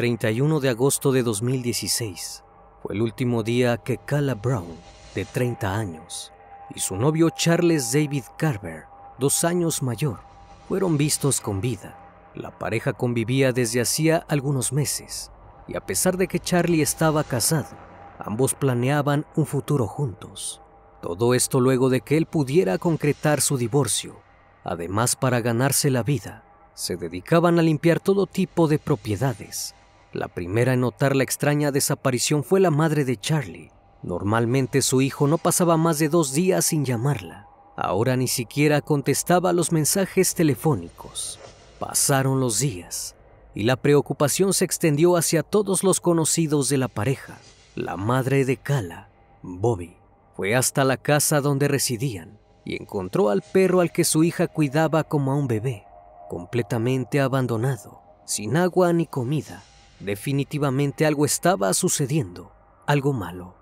31 de agosto de 2016 fue el último día que Kala Brown, de 30 años, y su novio Charles David Carver, dos años mayor, fueron vistos con vida. La pareja convivía desde hacía algunos meses, y a pesar de que Charlie estaba casado, ambos planeaban un futuro juntos. Todo esto luego de que él pudiera concretar su divorcio. Además, para ganarse la vida, se dedicaban a limpiar todo tipo de propiedades. La primera en notar la extraña desaparición fue la madre de Charlie. Normalmente su hijo no pasaba más de dos días sin llamarla. Ahora ni siquiera contestaba los mensajes telefónicos. Pasaron los días y la preocupación se extendió hacia todos los conocidos de la pareja. La madre de Kala, Bobby, fue hasta la casa donde residían y encontró al perro al que su hija cuidaba como a un bebé completamente abandonado, sin agua ni comida. Definitivamente algo estaba sucediendo, algo malo.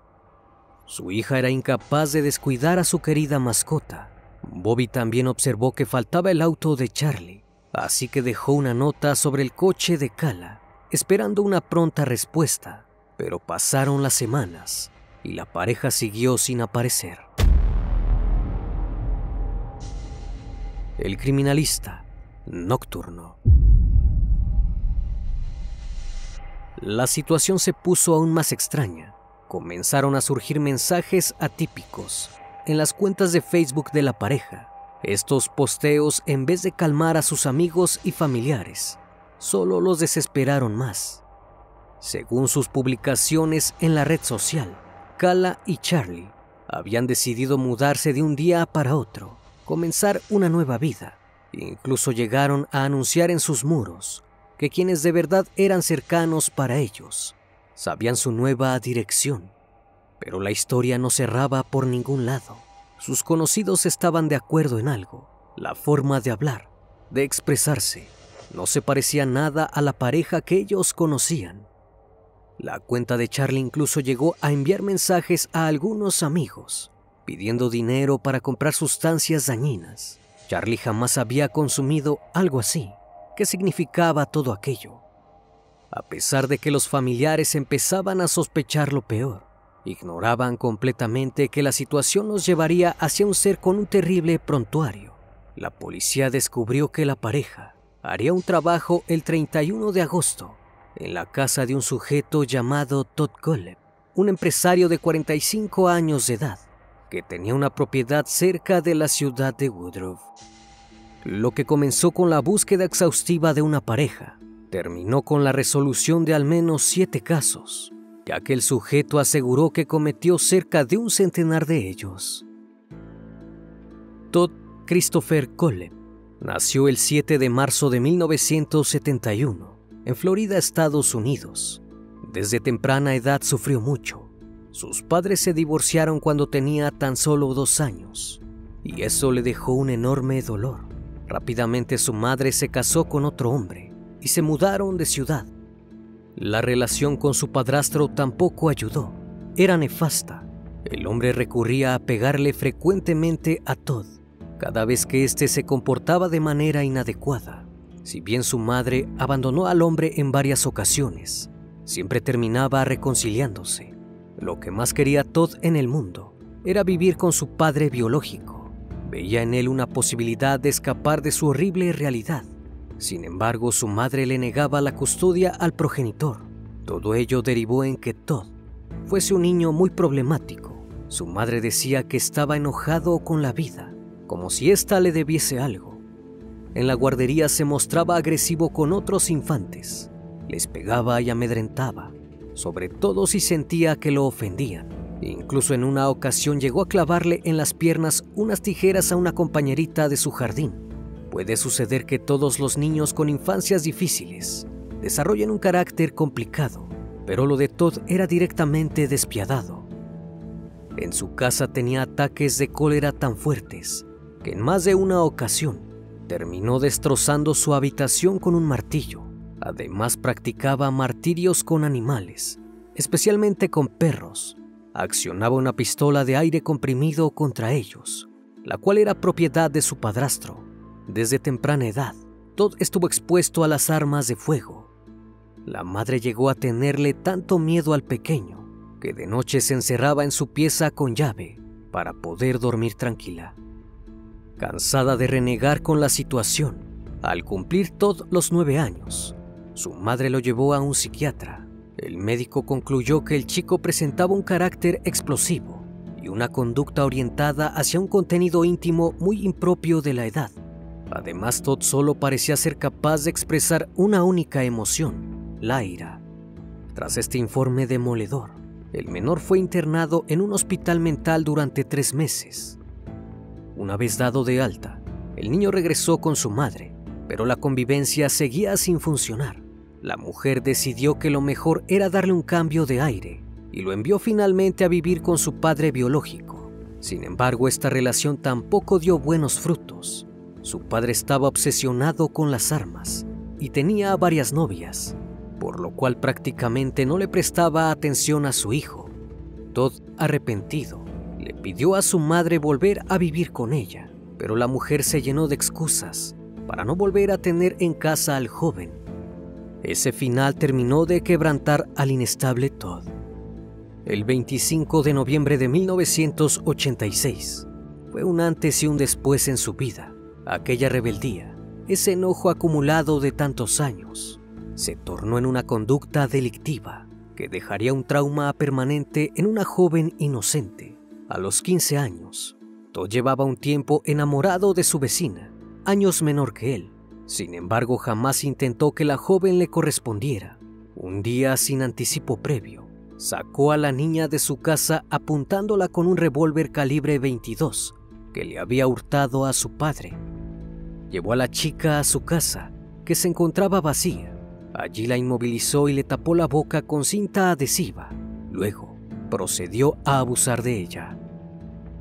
Su hija era incapaz de descuidar a su querida mascota. Bobby también observó que faltaba el auto de Charlie, así que dejó una nota sobre el coche de Kala, esperando una pronta respuesta. Pero pasaron las semanas y la pareja siguió sin aparecer. El criminalista nocturno. La situación se puso aún más extraña. Comenzaron a surgir mensajes atípicos en las cuentas de Facebook de la pareja. Estos posteos, en vez de calmar a sus amigos y familiares, solo los desesperaron más. Según sus publicaciones en la red social, Kala y Charlie habían decidido mudarse de un día para otro, comenzar una nueva vida. Incluso llegaron a anunciar en sus muros que quienes de verdad eran cercanos para ellos sabían su nueva dirección. Pero la historia no cerraba por ningún lado. Sus conocidos estaban de acuerdo en algo, la forma de hablar, de expresarse. No se parecía nada a la pareja que ellos conocían. La cuenta de Charlie incluso llegó a enviar mensajes a algunos amigos, pidiendo dinero para comprar sustancias dañinas. Charlie jamás había consumido algo así. ¿Qué significaba todo aquello? A pesar de que los familiares empezaban a sospechar lo peor, ignoraban completamente que la situación los llevaría hacia un ser con un terrible prontuario. La policía descubrió que la pareja haría un trabajo el 31 de agosto en la casa de un sujeto llamado Todd Goleb, un empresario de 45 años de edad que tenía una propiedad cerca de la ciudad de Woodruff. Lo que comenzó con la búsqueda exhaustiva de una pareja, terminó con la resolución de al menos siete casos, ya que el sujeto aseguró que cometió cerca de un centenar de ellos. Todd Christopher Cole nació el 7 de marzo de 1971 en Florida, Estados Unidos. Desde temprana edad sufrió mucho sus padres se divorciaron cuando tenía tan solo dos años, y eso le dejó un enorme dolor. Rápidamente su madre se casó con otro hombre y se mudaron de ciudad. La relación con su padrastro tampoco ayudó, era nefasta. El hombre recurría a pegarle frecuentemente a Todd cada vez que éste se comportaba de manera inadecuada. Si bien su madre abandonó al hombre en varias ocasiones, siempre terminaba reconciliándose. Lo que más quería Todd en el mundo era vivir con su padre biológico. Veía en él una posibilidad de escapar de su horrible realidad. Sin embargo, su madre le negaba la custodia al progenitor. Todo ello derivó en que Todd fuese un niño muy problemático. Su madre decía que estaba enojado con la vida, como si ésta le debiese algo. En la guardería se mostraba agresivo con otros infantes. Les pegaba y amedrentaba, sobre todo si sentía que lo ofendían. Incluso en una ocasión llegó a clavarle en las piernas unas tijeras a una compañerita de su jardín. Puede suceder que todos los niños con infancias difíciles desarrollen un carácter complicado, pero lo de Todd era directamente despiadado. En su casa tenía ataques de cólera tan fuertes que en más de una ocasión terminó destrozando su habitación con un martillo. Además practicaba martirios con animales, especialmente con perros. Accionaba una pistola de aire comprimido contra ellos, la cual era propiedad de su padrastro. Desde temprana edad, Todd estuvo expuesto a las armas de fuego. La madre llegó a tenerle tanto miedo al pequeño que de noche se encerraba en su pieza con llave para poder dormir tranquila. Cansada de renegar con la situación, al cumplir todos los nueve años, su madre lo llevó a un psiquiatra. El médico concluyó que el chico presentaba un carácter explosivo y una conducta orientada hacia un contenido íntimo muy impropio de la edad. Además, Todd solo parecía ser capaz de expresar una única emoción, la ira. Tras este informe demoledor, el menor fue internado en un hospital mental durante tres meses. Una vez dado de alta, el niño regresó con su madre, pero la convivencia seguía sin funcionar. La mujer decidió que lo mejor era darle un cambio de aire y lo envió finalmente a vivir con su padre biológico. Sin embargo, esta relación tampoco dio buenos frutos. Su padre estaba obsesionado con las armas y tenía varias novias, por lo cual prácticamente no le prestaba atención a su hijo. Todd, arrepentido, le pidió a su madre volver a vivir con ella, pero la mujer se llenó de excusas para no volver a tener en casa al joven. Ese final terminó de quebrantar al inestable Todd. El 25 de noviembre de 1986 fue un antes y un después en su vida. Aquella rebeldía, ese enojo acumulado de tantos años, se tornó en una conducta delictiva que dejaría un trauma permanente en una joven inocente a los 15 años, Todd llevaba un tiempo enamorado de su vecina, años menor que él. Sin embargo, jamás intentó que la joven le correspondiera. Un día, sin anticipo previo, sacó a la niña de su casa apuntándola con un revólver calibre 22 que le había hurtado a su padre. Llevó a la chica a su casa, que se encontraba vacía. Allí la inmovilizó y le tapó la boca con cinta adhesiva. Luego, procedió a abusar de ella.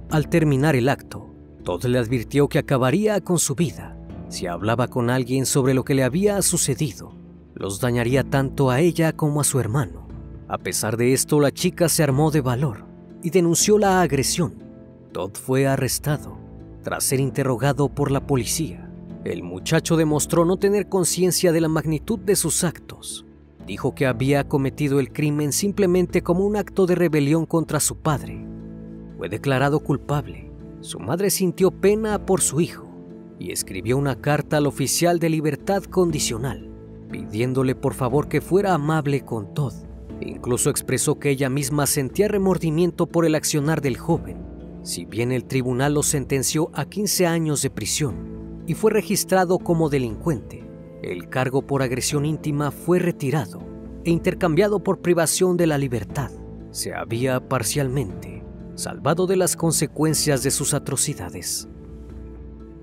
Al terminar el acto, Todd le advirtió que acabaría con su vida si hablaba con alguien sobre lo que le había sucedido. Los dañaría tanto a ella como a su hermano. A pesar de esto, la chica se armó de valor y denunció la agresión. Todd fue arrestado. Tras ser interrogado por la policía, el muchacho demostró no tener conciencia de la magnitud de sus actos dijo que había cometido el crimen simplemente como un acto de rebelión contra su padre. Fue declarado culpable. Su madre sintió pena por su hijo y escribió una carta al oficial de libertad condicional, pidiéndole por favor que fuera amable con Todd. Incluso expresó que ella misma sentía remordimiento por el accionar del joven. Si bien el tribunal lo sentenció a 15 años de prisión y fue registrado como delincuente, el cargo por agresión íntima fue retirado e intercambiado por privación de la libertad. Se había parcialmente salvado de las consecuencias de sus atrocidades.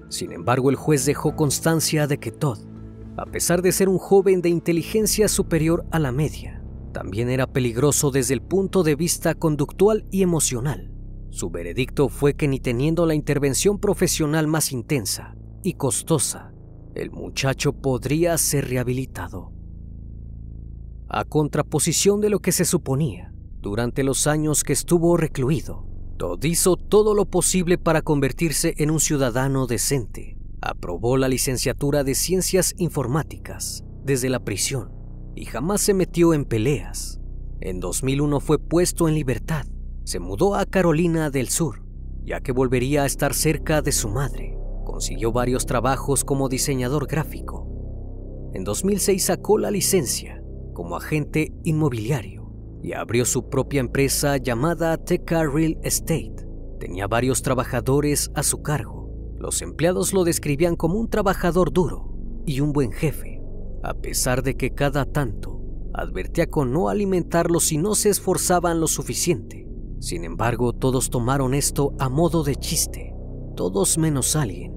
Sin embargo, el juez dejó constancia de que Todd, a pesar de ser un joven de inteligencia superior a la media, también era peligroso desde el punto de vista conductual y emocional. Su veredicto fue que ni teniendo la intervención profesional más intensa y costosa el muchacho podría ser rehabilitado. A contraposición de lo que se suponía, durante los años que estuvo recluido, Todd hizo todo lo posible para convertirse en un ciudadano decente. Aprobó la licenciatura de Ciencias Informáticas desde la prisión y jamás se metió en peleas. En 2001 fue puesto en libertad. Se mudó a Carolina del Sur ya que volvería a estar cerca de su madre. Consiguió varios trabajos como diseñador gráfico. En 2006 sacó la licencia como agente inmobiliario y abrió su propia empresa llamada Teca Real Estate. Tenía varios trabajadores a su cargo. Los empleados lo describían como un trabajador duro y un buen jefe, a pesar de que cada tanto advertía con no alimentarlos si no se esforzaban lo suficiente. Sin embargo, todos tomaron esto a modo de chiste, todos menos alguien.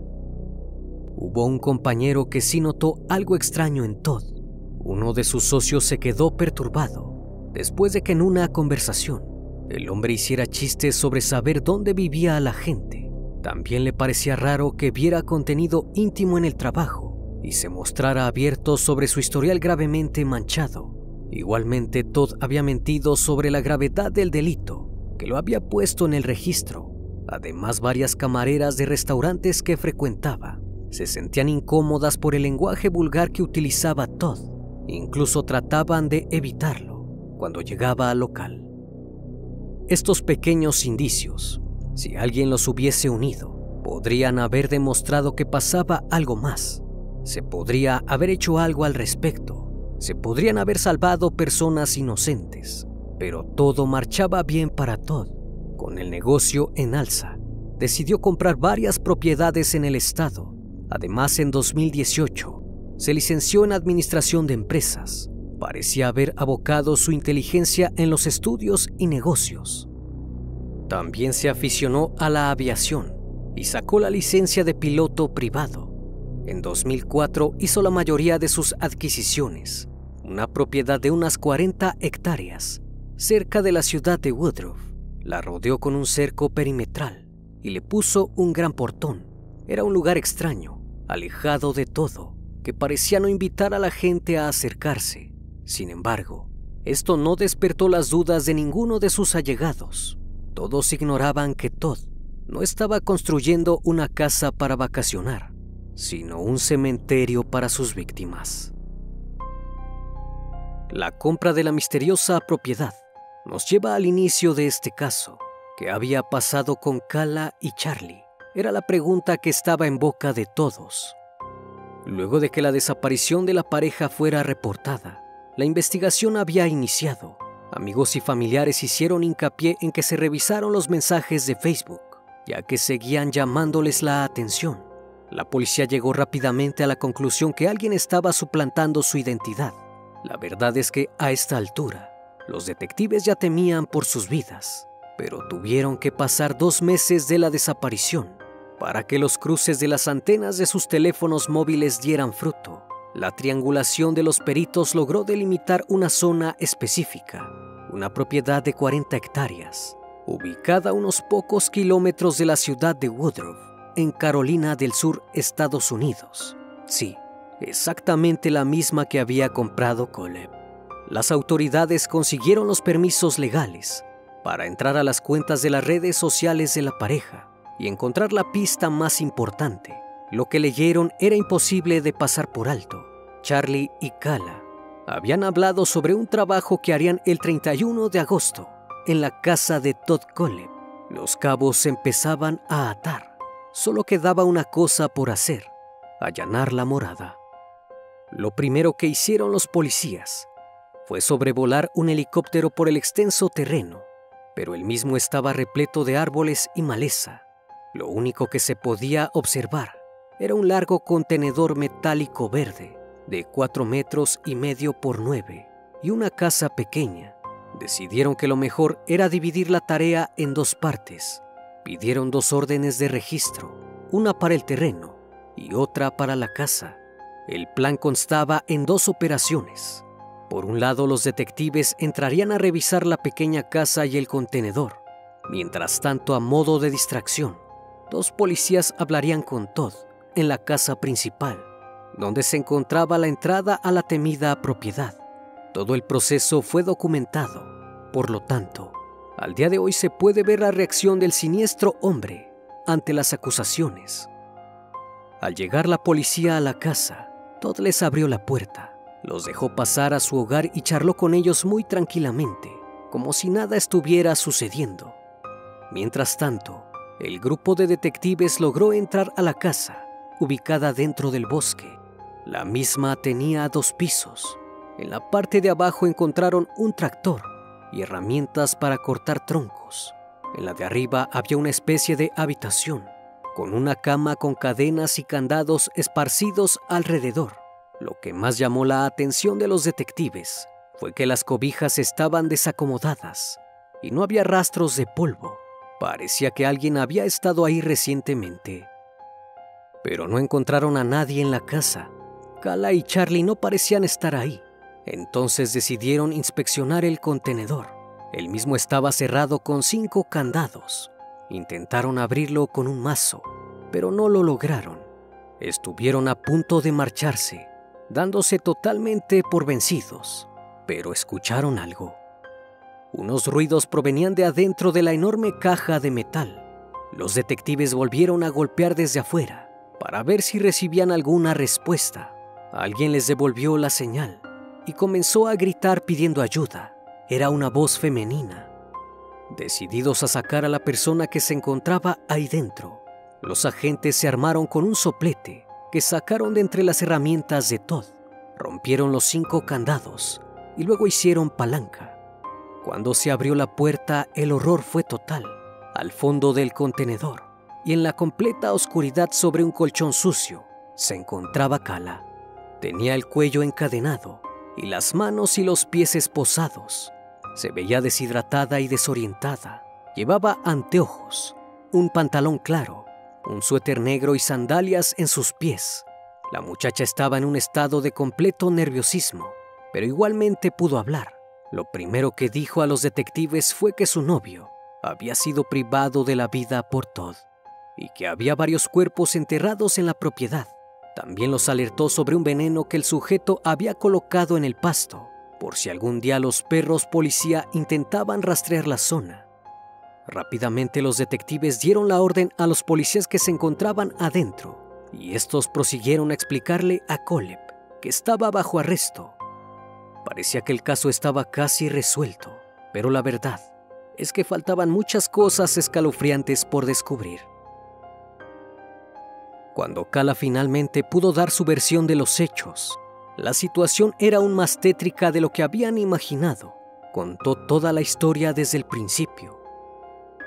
Hubo un compañero que sí notó algo extraño en Todd. Uno de sus socios se quedó perturbado después de que en una conversación el hombre hiciera chistes sobre saber dónde vivía la gente. También le parecía raro que viera contenido íntimo en el trabajo y se mostrara abierto sobre su historial gravemente manchado. Igualmente, Todd había mentido sobre la gravedad del delito, que lo había puesto en el registro. Además, varias camareras de restaurantes que frecuentaba se sentían incómodas por el lenguaje vulgar que utilizaba Todd. Incluso trataban de evitarlo cuando llegaba al local. Estos pequeños indicios, si alguien los hubiese unido, podrían haber demostrado que pasaba algo más. Se podría haber hecho algo al respecto. Se podrían haber salvado personas inocentes. Pero todo marchaba bien para Todd. Con el negocio en alza, decidió comprar varias propiedades en el estado. Además, en 2018, se licenció en Administración de Empresas parecía haber abocado su inteligencia en los estudios y negocios. También se aficionó a la aviación y sacó la licencia de piloto privado. En 2004 hizo la mayoría de sus adquisiciones, una propiedad de unas 40 hectáreas, cerca de la ciudad de Woodruff. La rodeó con un cerco perimetral y le puso un gran portón. Era un lugar extraño, alejado de todo, que parecía no invitar a la gente a acercarse. Sin embargo, esto no despertó las dudas de ninguno de sus allegados. Todos ignoraban que Todd no estaba construyendo una casa para vacacionar, sino un cementerio para sus víctimas. La compra de la misteriosa propiedad nos lleva al inicio de este caso. ¿Qué había pasado con Kala y Charlie? Era la pregunta que estaba en boca de todos. Luego de que la desaparición de la pareja fuera reportada, la investigación había iniciado. Amigos y familiares hicieron hincapié en que se revisaron los mensajes de Facebook, ya que seguían llamándoles la atención. La policía llegó rápidamente a la conclusión que alguien estaba suplantando su identidad. La verdad es que a esta altura, los detectives ya temían por sus vidas, pero tuvieron que pasar dos meses de la desaparición para que los cruces de las antenas de sus teléfonos móviles dieran fruto. La triangulación de los peritos logró delimitar una zona específica, una propiedad de 40 hectáreas, ubicada a unos pocos kilómetros de la ciudad de Woodruff, en Carolina del Sur, Estados Unidos. Sí, exactamente la misma que había comprado Coleb. Las autoridades consiguieron los permisos legales para entrar a las cuentas de las redes sociales de la pareja y encontrar la pista más importante, lo que leyeron era imposible de pasar por alto. Charlie y Kala habían hablado sobre un trabajo que harían el 31 de agosto en la casa de Todd Coleb. Los cabos se empezaban a atar. Solo quedaba una cosa por hacer, allanar la morada. Lo primero que hicieron los policías fue sobrevolar un helicóptero por el extenso terreno, pero el mismo estaba repleto de árboles y maleza. Lo único que se podía observar era un largo contenedor metálico verde de cuatro metros y medio por nueve y una casa pequeña. Decidieron que lo mejor era dividir la tarea en dos partes. Pidieron dos órdenes de registro, una para el terreno y otra para la casa. El plan constaba en dos operaciones. Por un lado, los detectives entrarían a revisar la pequeña casa y el contenedor. Mientras tanto, a modo de distracción, dos policías hablarían con Todd en la casa principal, donde se encontraba la entrada a la temida propiedad. Todo el proceso fue documentado, por lo tanto, al día de hoy se puede ver la reacción del siniestro hombre ante las acusaciones. Al llegar la policía a la casa, Todd les abrió la puerta, los dejó pasar a su hogar y charló con ellos muy tranquilamente, como si nada estuviera sucediendo. Mientras tanto, el grupo de detectives logró entrar a la casa, ubicada dentro del bosque. La misma tenía dos pisos. En la parte de abajo encontraron un tractor y herramientas para cortar troncos. En la de arriba había una especie de habitación, con una cama con cadenas y candados esparcidos alrededor. Lo que más llamó la atención de los detectives fue que las cobijas estaban desacomodadas y no había rastros de polvo. Parecía que alguien había estado ahí recientemente. Pero no encontraron a nadie en la casa. Kala y Charlie no parecían estar ahí. Entonces decidieron inspeccionar el contenedor. El mismo estaba cerrado con cinco candados. Intentaron abrirlo con un mazo, pero no lo lograron. Estuvieron a punto de marcharse, dándose totalmente por vencidos, pero escucharon algo. Unos ruidos provenían de adentro de la enorme caja de metal. Los detectives volvieron a golpear desde afuera para ver si recibían alguna respuesta. Alguien les devolvió la señal y comenzó a gritar pidiendo ayuda. Era una voz femenina. Decididos a sacar a la persona que se encontraba ahí dentro, los agentes se armaron con un soplete que sacaron de entre las herramientas de Todd. Rompieron los cinco candados y luego hicieron palanca. Cuando se abrió la puerta, el horror fue total. Al fondo del contenedor y en la completa oscuridad sobre un colchón sucio se encontraba Kala. Tenía el cuello encadenado y las manos y los pies esposados. Se veía deshidratada y desorientada. Llevaba anteojos, un pantalón claro, un suéter negro y sandalias en sus pies. La muchacha estaba en un estado de completo nerviosismo, pero igualmente pudo hablar. Lo primero que dijo a los detectives fue que su novio había sido privado de la vida por Todd y que había varios cuerpos enterrados en la propiedad. También los alertó sobre un veneno que el sujeto había colocado en el pasto, por si algún día los perros policía intentaban rastrear la zona. Rápidamente los detectives dieron la orden a los policías que se encontraban adentro, y estos prosiguieron a explicarle a Coleb que estaba bajo arresto Parecía que el caso estaba casi resuelto, pero la verdad es que faltaban muchas cosas escalofriantes por descubrir. Cuando Kala finalmente pudo dar su versión de los hechos, la situación era aún más tétrica de lo que habían imaginado. Contó toda la historia desde el principio.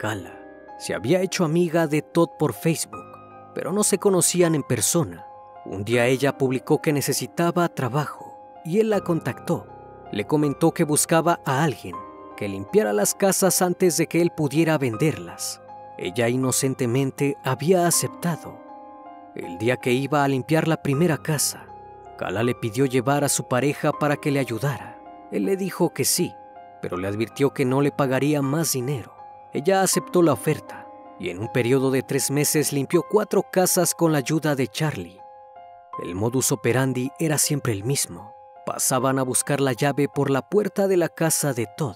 Kala se había hecho amiga de Todd por Facebook, pero no se conocían en persona. Un día ella publicó que necesitaba trabajo y él la contactó. Le comentó que buscaba a alguien que limpiara las casas antes de que él pudiera venderlas. Ella inocentemente había aceptado. El día que iba a limpiar la primera casa, Kala le pidió llevar a su pareja para que le ayudara. Él le dijo que sí, pero le advirtió que no le pagaría más dinero. Ella aceptó la oferta y en un periodo de tres meses limpió cuatro casas con la ayuda de Charlie. El modus operandi era siempre el mismo. Pasaban a buscar la llave por la puerta de la casa de Todd.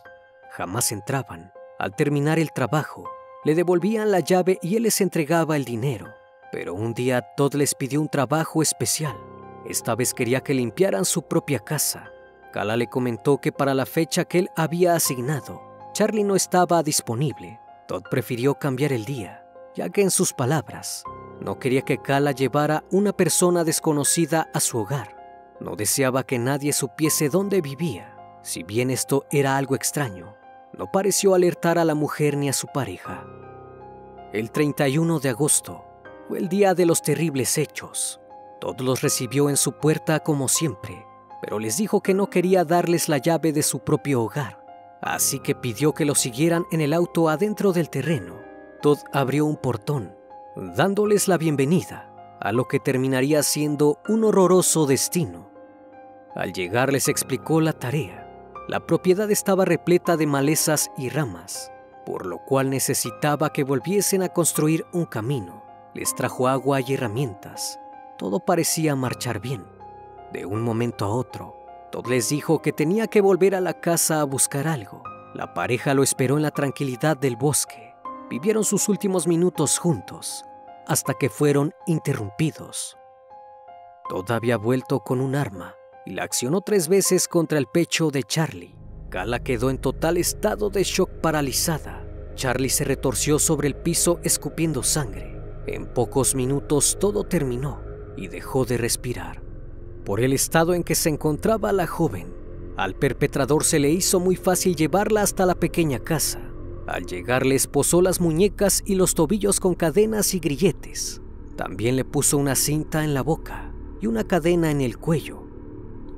Jamás entraban. Al terminar el trabajo, le devolvían la llave y él les entregaba el dinero. Pero un día Todd les pidió un trabajo especial. Esta vez quería que limpiaran su propia casa. Kala le comentó que para la fecha que él había asignado, Charlie no estaba disponible. Todd prefirió cambiar el día, ya que en sus palabras, no quería que Kala llevara una persona desconocida a su hogar. No deseaba que nadie supiese dónde vivía. Si bien esto era algo extraño, no pareció alertar a la mujer ni a su pareja. El 31 de agosto el día de los terribles hechos. Todos los recibió en su puerta como siempre, pero les dijo que no quería darles la llave de su propio hogar, así que pidió que lo siguieran en el auto adentro del terreno. Todd abrió un portón, dándoles la bienvenida a lo que terminaría siendo un horroroso destino. Al llegar les explicó la tarea. La propiedad estaba repleta de malezas y ramas, por lo cual necesitaba que volviesen a construir un camino. Les trajo agua y herramientas. Todo parecía marchar bien. De un momento a otro, Todd les dijo que tenía que volver a la casa a buscar algo. La pareja lo esperó en la tranquilidad del bosque. Vivieron sus últimos minutos juntos, hasta que fueron interrumpidos. Todd había vuelto con un arma y la accionó tres veces contra el pecho de Charlie. Gala quedó en total estado de shock paralizada. Charlie se retorció sobre el piso escupiendo sangre. En pocos minutos todo terminó y dejó de respirar. Por el estado en que se encontraba la joven, al perpetrador se le hizo muy fácil llevarla hasta la pequeña casa. Al llegar le esposó las muñecas y los tobillos con cadenas y grilletes. También le puso una cinta en la boca y una cadena en el cuello.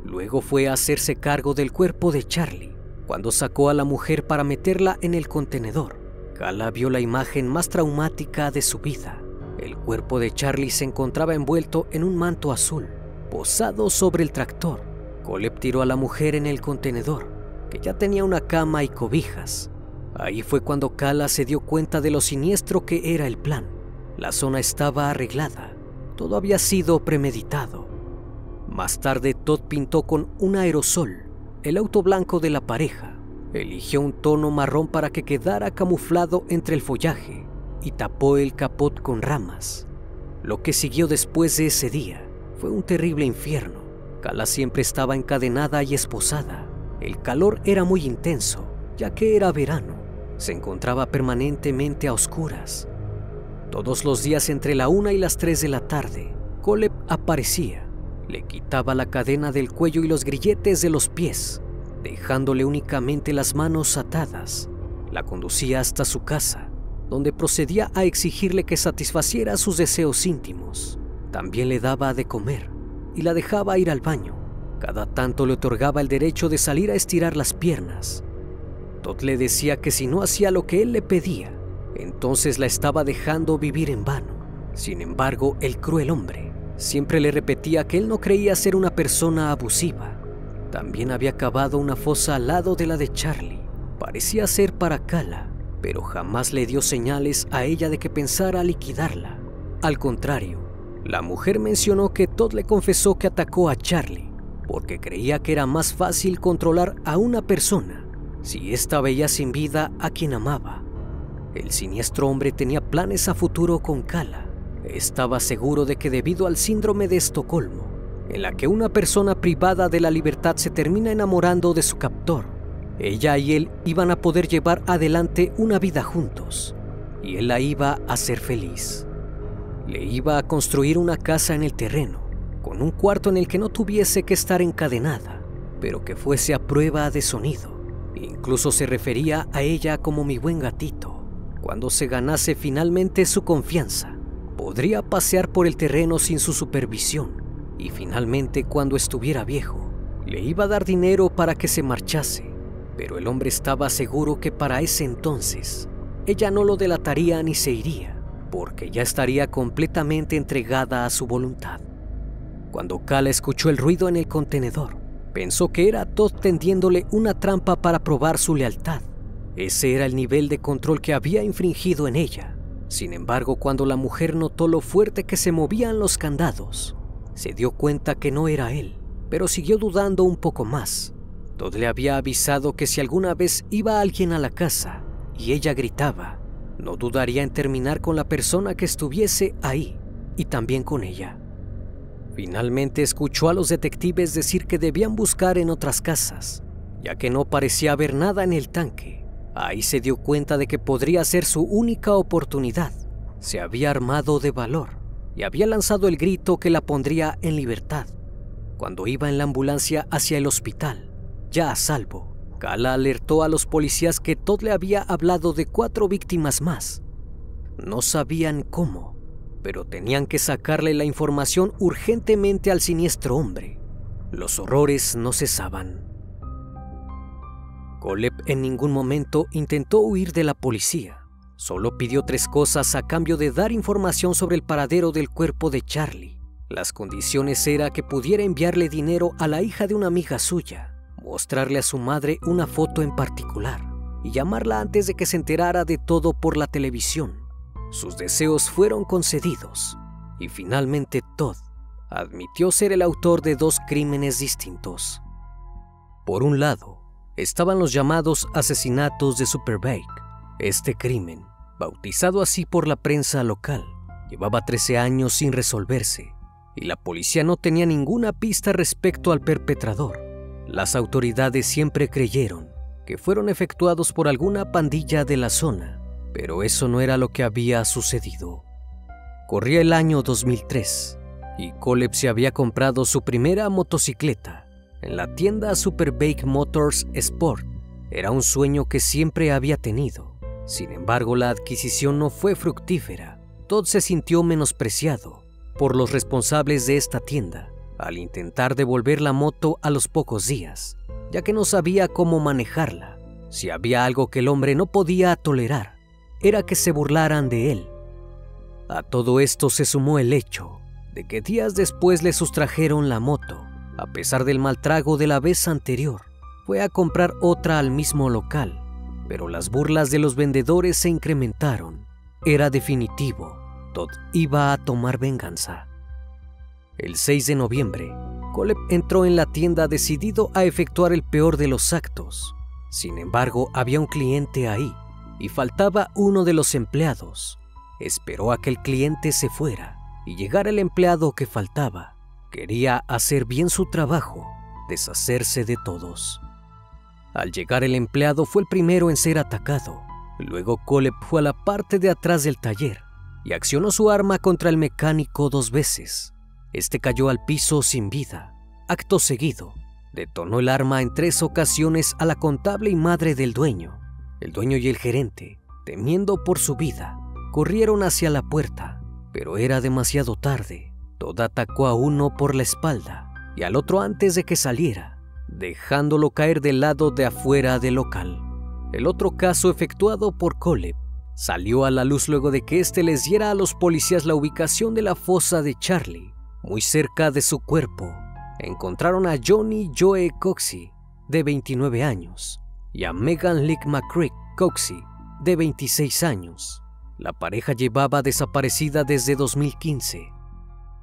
Luego fue a hacerse cargo del cuerpo de Charlie. Cuando sacó a la mujer para meterla en el contenedor, Gala vio la imagen más traumática de su vida. El cuerpo de Charlie se encontraba envuelto en un manto azul, posado sobre el tractor Colep tiró a la mujer en el contenedor, que ya tenía una cama y cobijas. Ahí fue cuando Kala se dio cuenta de lo siniestro que era el plan. La zona estaba arreglada, todo había sido premeditado. Más tarde Todd pintó con un aerosol el auto blanco de la pareja. Eligió un tono marrón para que quedara camuflado entre el follaje y tapó el capot con ramas. Lo que siguió después de ese día fue un terrible infierno. Cala siempre estaba encadenada y esposada. El calor era muy intenso, ya que era verano. Se encontraba permanentemente a oscuras. Todos los días entre la una y las tres de la tarde, Coleb aparecía. Le quitaba la cadena del cuello y los grilletes de los pies, dejándole únicamente las manos atadas. La conducía hasta su casa, donde procedía a exigirle que satisfaciera sus deseos íntimos. También le daba de comer y la dejaba ir al baño. Cada tanto le otorgaba el derecho de salir a estirar las piernas. Todd le decía que si no hacía lo que él le pedía, entonces la estaba dejando vivir en vano. Sin embargo, el cruel hombre siempre le repetía que él no creía ser una persona abusiva. También había cavado una fosa al lado de la de Charlie. Parecía ser para Kala, pero jamás le dio señales a ella de que pensara liquidarla. Al contrario, la mujer mencionó que Todd le confesó que atacó a Charlie porque creía que era más fácil controlar a una persona si ésta veía sin vida a quien amaba. El siniestro hombre tenía planes a futuro con Kala. Estaba seguro de que debido al síndrome de Estocolmo, en la que una persona privada de la libertad se termina enamorando de su captor, ella y él iban a poder llevar adelante una vida juntos, y él la iba a hacer feliz. Le iba a construir una casa en el terreno, con un cuarto en el que no tuviese que estar encadenada, pero que fuese a prueba de sonido. Incluso se refería a ella como mi buen gatito. Cuando se ganase finalmente su confianza, podría pasear por el terreno sin su supervisión. Y finalmente, cuando estuviera viejo, le iba a dar dinero para que se marchase. Pero el hombre estaba seguro que para ese entonces, ella no lo delataría ni se iría porque ya estaría completamente entregada a su voluntad. Cuando Kala escuchó el ruido en el contenedor, pensó que era Todd tendiéndole una trampa para probar su lealtad. Ese era el nivel de control que había infringido en ella. Sin embargo, cuando la mujer notó lo fuerte que se movían los candados, se dio cuenta que no era él, pero siguió dudando un poco más. Todd le había avisado que si alguna vez iba alguien a la casa y ella gritaba, no dudaría en terminar con la persona que estuviese ahí y también con ella. Finalmente escuchó a los detectives decir que debían buscar en otras casas, ya que no parecía haber nada en el tanque. Ahí se dio cuenta de que podría ser su única oportunidad. Se había armado de valor y había lanzado el grito que la pondría en libertad. Cuando iba en la ambulancia hacia el hospital, ya a salvo, Kala alertó a los policías que Todd le había hablado de cuatro víctimas más. No sabían cómo, pero tenían que sacarle la información urgentemente al siniestro hombre. Los horrores no cesaban. Coleb en ningún momento intentó huir de la policía. Solo pidió tres cosas a cambio de dar información sobre el paradero del cuerpo de Charlie. Las condiciones era que pudiera enviarle dinero a la hija de una amiga suya mostrarle a su madre una foto en particular y llamarla antes de que se enterara de todo por la televisión. Sus deseos fueron concedidos y finalmente Todd admitió ser el autor de dos crímenes distintos. Por un lado, estaban los llamados asesinatos de Superbake. Este crimen, bautizado así por la prensa local, llevaba 13 años sin resolverse y la policía no tenía ninguna pista respecto al perpetrador. Las autoridades siempre creyeron que fueron efectuados por alguna pandilla de la zona pero eso no era lo que había sucedido. Corría el año 2003 y Coleb se había comprado su primera motocicleta en la tienda Superbike Motors Sport. Era un sueño que siempre había tenido. Sin embargo, la adquisición no fue fructífera. Todd se sintió menospreciado por los responsables de esta tienda al intentar devolver la moto a los pocos días, ya que no sabía cómo manejarla. Si había algo que el hombre no podía tolerar, era que se burlaran de él. A todo esto se sumó el hecho de que días después le sustrajeron la moto. A pesar del mal trago de la vez anterior, fue a comprar otra al mismo local, pero las burlas de los vendedores se incrementaron. Era definitivo, Todd iba a tomar venganza. El 6 de noviembre, Coleb entró en la tienda decidido a efectuar el peor de los actos. Sin embargo, había un cliente ahí y faltaba uno de los empleados. Esperó a que el cliente se fuera y llegara el empleado que faltaba. Quería hacer bien su trabajo, deshacerse de todos. Al llegar el empleado fue el primero en ser atacado. Luego Coleb fue a la parte de atrás del taller y accionó su arma contra el mecánico dos veces. Este cayó al piso sin vida. Acto seguido, detonó el arma en tres ocasiones a la contable y madre del dueño. El dueño y el gerente, temiendo por su vida, corrieron hacia la puerta pero era demasiado tarde. Todd atacó a uno por la espalda y al otro antes de que saliera, dejándolo caer del lado de afuera del local. El otro caso efectuado por Coleb salió a la luz luego de que éste les diera a los policías la ubicación de la fosa de Charlie, muy cerca de su cuerpo. Encontraron a Johnny Joe Coxey, de 29 años, y a Megan Lick McCrick Coxey, de 26 años. La pareja llevaba desaparecida desde 2015.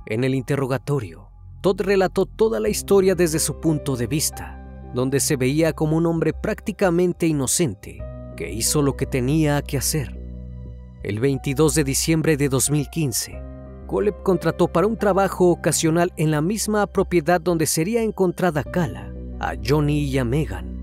En el interrogatorio, Todd relató toda la historia desde su punto de vista, donde se veía como un hombre prácticamente inocente que hizo lo que tenía que hacer. El 22 de diciembre de 2015, Coleb contrató para un trabajo ocasional en la misma propiedad donde sería encontrada Kala, a Johnny y a Megan.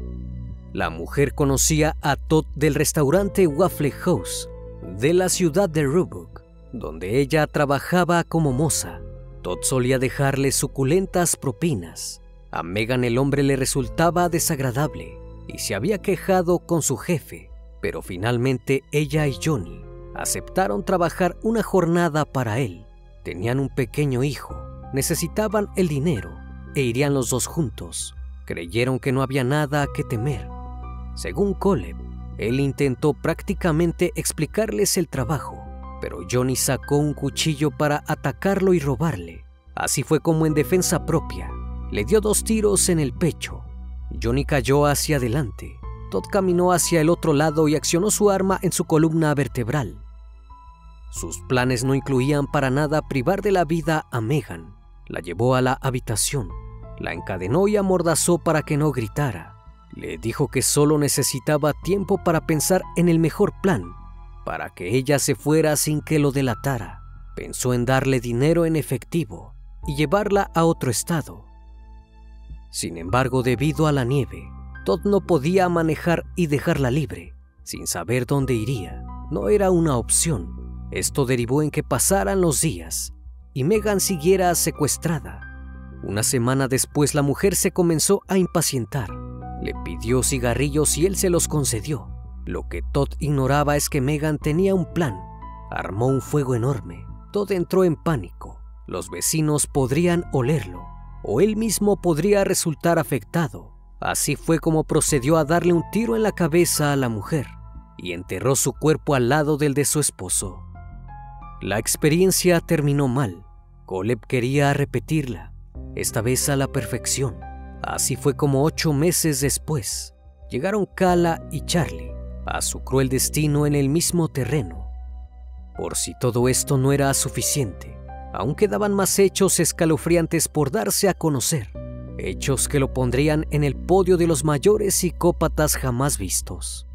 La mujer conocía a Todd del restaurante Waffle House de la ciudad de Roebuck, donde ella trabajaba como moza. Todd solía dejarle suculentas propinas. A Megan el hombre le resultaba desagradable y se había quejado con su jefe, pero finalmente ella y Johnny aceptaron trabajar una jornada para él. Tenían un pequeño hijo, necesitaban el dinero e irían los dos juntos. Creyeron que no había nada que temer. Según Coleb, él intentó prácticamente explicarles el trabajo, pero Johnny sacó un cuchillo para atacarlo y robarle. Así fue como en defensa propia, le dio dos tiros en el pecho. Johnny cayó hacia adelante. Todd caminó hacia el otro lado y accionó su arma en su columna vertebral. Sus planes no incluían para nada privar de la vida a Megan. La llevó a la habitación, la encadenó y amordazó para que no gritara. Le dijo que solo necesitaba tiempo para pensar en el mejor plan, para que ella se fuera sin que lo delatara. Pensó en darle dinero en efectivo y llevarla a otro estado. Sin embargo, debido a la nieve, Todd no podía manejar y dejarla libre, sin saber dónde iría. No era una opción. Esto derivó en que pasaran los días y Megan siguiera secuestrada. Una semana después la mujer se comenzó a impacientar le pidió cigarrillos y él se los concedió. Lo que Todd ignoraba es que Megan tenía un plan. Armó un fuego enorme. Todd entró en pánico. Los vecinos podrían olerlo, o él mismo podría resultar afectado. Así fue como procedió a darle un tiro en la cabeza a la mujer y enterró su cuerpo al lado del de su esposo. La experiencia terminó mal. Coleb quería repetirla, esta vez a la perfección. Así fue como ocho meses después llegaron Kala y Charlie a su cruel destino en el mismo terreno. Por si todo esto no era suficiente, aún quedaban más hechos escalofriantes por darse a conocer, hechos que lo pondrían en el podio de los mayores psicópatas jamás vistos.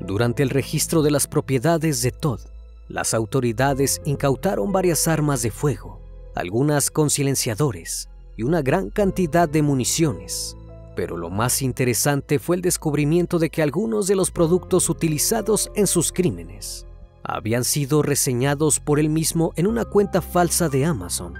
Durante el registro de las propiedades de Todd, las autoridades incautaron varias armas de fuego, algunas con silenciadores, y una gran cantidad de municiones. Pero lo más interesante fue el descubrimiento de que algunos de los productos utilizados en sus crímenes habían sido reseñados por él mismo en una cuenta falsa de Amazon.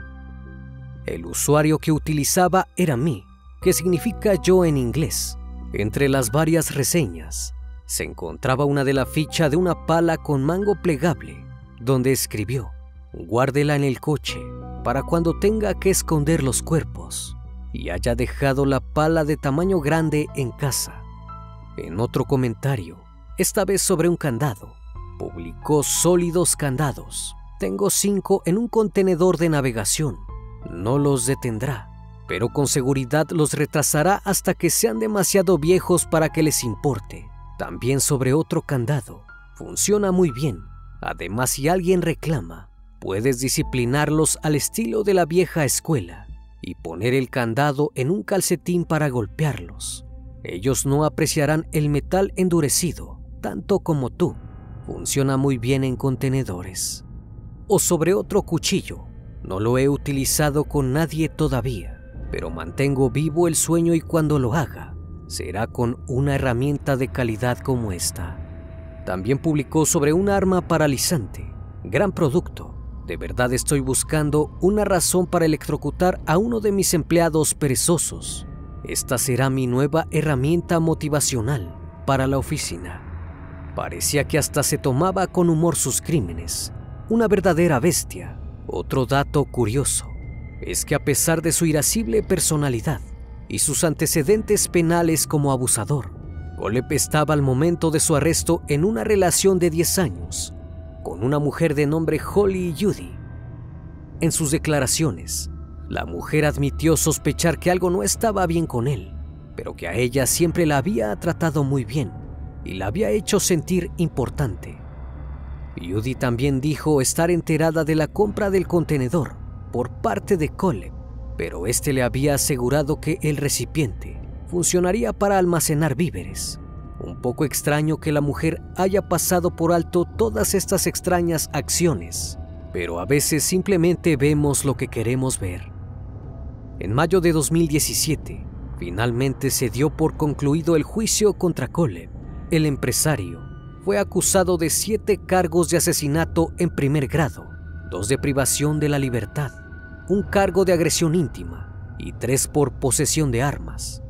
El usuario que utilizaba era mí, que significa yo en inglés. Entre las varias reseñas se encontraba una de la ficha de una pala con mango plegable, donde escribió, guárdela en el coche para cuando tenga que esconder los cuerpos y haya dejado la pala de tamaño grande en casa. En otro comentario, esta vez sobre un candado, publicó sólidos candados. Tengo cinco en un contenedor de navegación. No los detendrá, pero con seguridad los retrasará hasta que sean demasiado viejos para que les importe. También sobre otro candado. Funciona muy bien. Además, si alguien reclama, puedes disciplinarlos al estilo de la vieja escuela y poner el candado en un calcetín para golpearlos. Ellos no apreciarán el metal endurecido tanto como tú. Funciona muy bien en contenedores. O sobre otro cuchillo. No lo he utilizado con nadie todavía, pero mantengo vivo el sueño y cuando lo haga, será con una herramienta de calidad como esta. También publicó sobre un arma paralizante. Gran producto. De verdad estoy buscando una razón para electrocutar a uno de mis empleados perezosos. Esta será mi nueva herramienta motivacional para la oficina. Parecía que hasta se tomaba con humor sus crímenes. Una verdadera bestia. Otro dato curioso es que a pesar de su irascible personalidad y sus antecedentes penales como abusador, Golep estaba al momento de su arresto en una relación de 10 años con una mujer de nombre Holly Judy. En sus declaraciones, la mujer admitió sospechar que algo no estaba bien con él, pero que a ella siempre la había tratado muy bien y la había hecho sentir importante. Judy también dijo estar enterada de la compra del contenedor por parte de Cole, pero este le había asegurado que el recipiente funcionaría para almacenar víveres un poco extraño que la mujer haya pasado por alto todas estas extrañas acciones, pero a veces simplemente vemos lo que queremos ver. En mayo de 2017, finalmente se dio por concluido el juicio contra Cole. El empresario fue acusado de siete cargos de asesinato en primer grado, dos de privación de la libertad, un cargo de agresión íntima y tres por posesión de armas.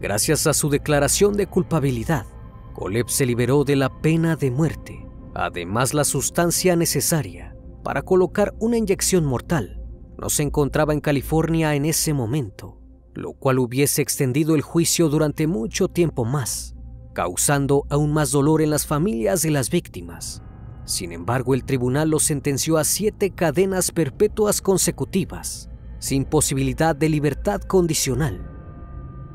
Gracias a su declaración de culpabilidad, Coleb se liberó de la pena de muerte, además la sustancia necesaria para colocar una inyección mortal no se encontraba en California en ese momento, lo cual hubiese extendido el juicio durante mucho tiempo más, causando aún más dolor en las familias de las víctimas. Sin embargo, el tribunal lo sentenció a siete cadenas perpetuas consecutivas, sin posibilidad de libertad condicional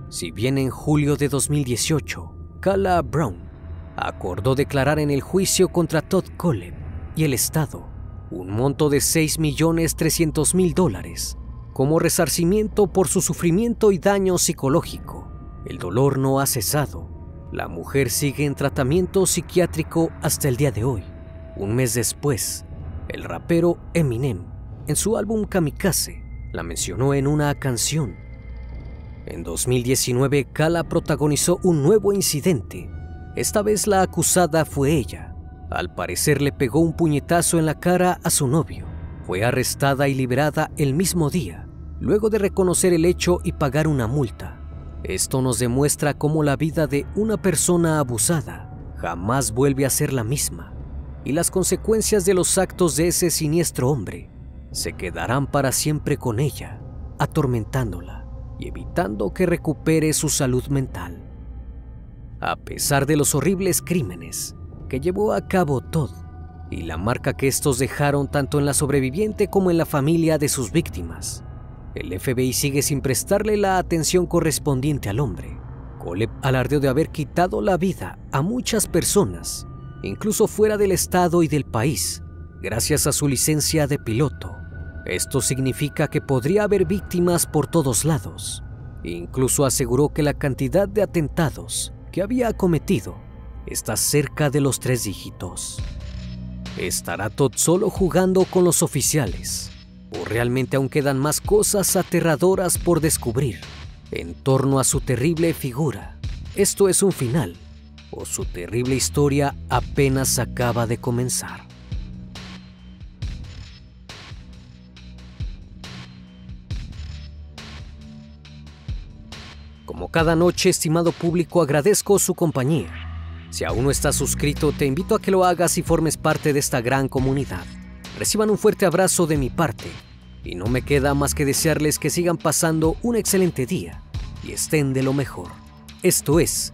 si bien en julio de 2018, Kala Brown acordó declarar en el juicio contra Todd Cole y el Estado un monto de 6.300.000 dólares como resarcimiento por su sufrimiento y daño psicológico. El dolor no ha cesado. La mujer sigue en tratamiento psiquiátrico hasta el día de hoy. Un mes después, el rapero Eminem, en su álbum Kamikaze, la mencionó en una canción en 2019, Kala protagonizó un nuevo incidente. Esta vez la acusada fue ella. Al parecer le pegó un puñetazo en la cara a su novio. Fue arrestada y liberada el mismo día, luego de reconocer el hecho y pagar una multa. Esto nos demuestra cómo la vida de una persona abusada jamás vuelve a ser la misma y las consecuencias de los actos de ese siniestro hombre se quedarán para siempre con ella, atormentándola y evitando que recupere su salud mental. A pesar de los horribles crímenes que llevó a cabo Todd y la marca que estos dejaron tanto en la sobreviviente como en la familia de sus víctimas, el FBI sigue sin prestarle la atención correspondiente al hombre. Coleb alardeó de haber quitado la vida a muchas personas, incluso fuera del estado y del país, gracias a su licencia de piloto. Esto significa que podría haber víctimas por todos lados. Incluso aseguró que la cantidad de atentados que había cometido está cerca de los tres dígitos. ¿Estará Todd solo jugando con los oficiales? ¿O realmente aún quedan más cosas aterradoras por descubrir? en torno a su terrible figura. Esto es un final, o su terrible historia apenas acaba de comenzar. Como cada noche, estimado público, agradezco su compañía. Si aún no estás suscrito, te invito a que lo hagas y formes parte de esta gran comunidad. Reciban un fuerte abrazo de mi parte y no me queda más que desearles que sigan pasando un excelente día y estén de lo mejor. Esto es